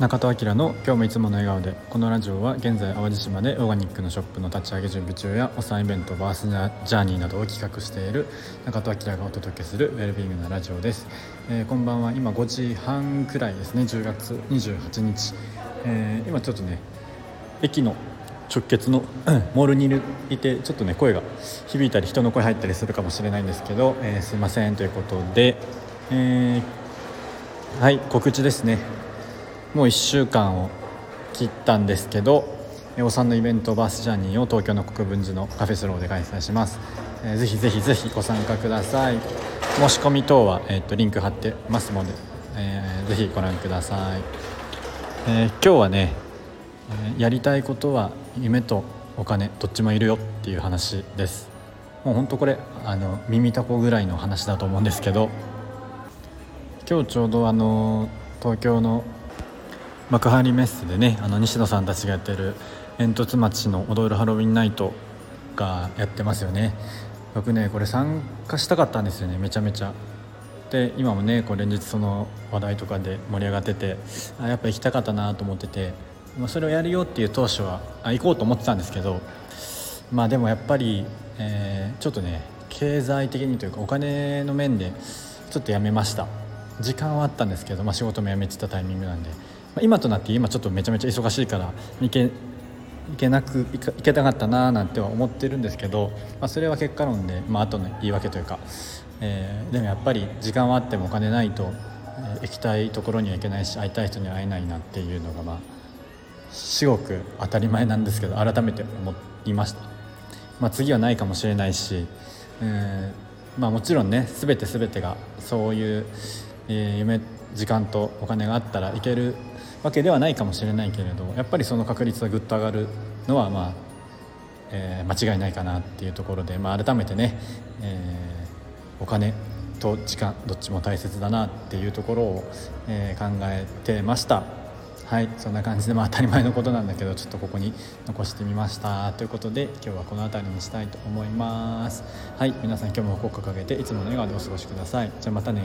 中戸明の今日もいつもの笑顔でこのラジオは現在淡路島でオーガニックのショップの立ち上げ準備中やお産イベントバースジャーニーなどを企画している中戸明がお届けするウェルビーイングなラジオです、えー、こんばんは。今5時半くらいですね。10月28日、えー、今ちょっとね駅の直結の、モールにいてちょっとね声が響いたり人の声入ったりするかもしれないんですけど、えー、すいませんということで、えはい告知ですね。もう1週間を切ったんですけどお産のイベントバースジャーニーを東京の国分寺のカフェスローで開催します、えー、ぜひぜひぜひご参加ください。申し込み等は、えーと、リンク貼ってますので、えー、ぜひご覧ください、えー、今日はねやりたいことは夢とお金どっちもいるよっていう話です。もうほんとこれあの耳たこぐらいの話だと思うんですけど今日ちょうどあの東京の幕張メッセでねあの西野さんたちがやってる煙突町の踊るハロウィンナイトがやってますよね。僕ねこれ参加したかったんですよねめちゃめちゃ。で今もねこう連日その話題とかで盛り上がっててあやっぱ行きたかったなと思ってて、まあ、それをやるよっていう当初はあ行こうと思ってたんですけどまあでもやっぱり、えー、ちょっとね経済的にというかお金の面でちょっとやめました。時間はあったんですけど、まあ、仕事も辞めてたタイミングなんで。今となって今ちょっとめちゃめちゃ忙しいから行け行けなく行けたかったななんては思ってるんですけど、まあ、それは結果論で、まあ後の言い訳というか、えー、でもやっぱり時間はあってもお金ないと、えー、行きたいところには行けないし会いたい人には会えないなっていうのがまあ至極当たり前なんですけど改めて思いました、まあ、次はないかもしれないし、えー、まあ、もちろんね全て全てがそういう、えー、夢時間とお金があったらいけるわけではないかもしれないけれどやっぱりその確率がぐっと上がるのはまあ、えー、間違いないかなっていうところで、まあ、改めてね、えー、お金と時間どっちも大切だなっていうところを、えー、考えてました。はいそんな感じでまあ当たり前のことなんだけどちょっとここに残してみましたということで今日はこの辺りにしたいと思います。はい皆さん今日も国歌掲げていつもの笑顔でお過ごしください。じゃあまたね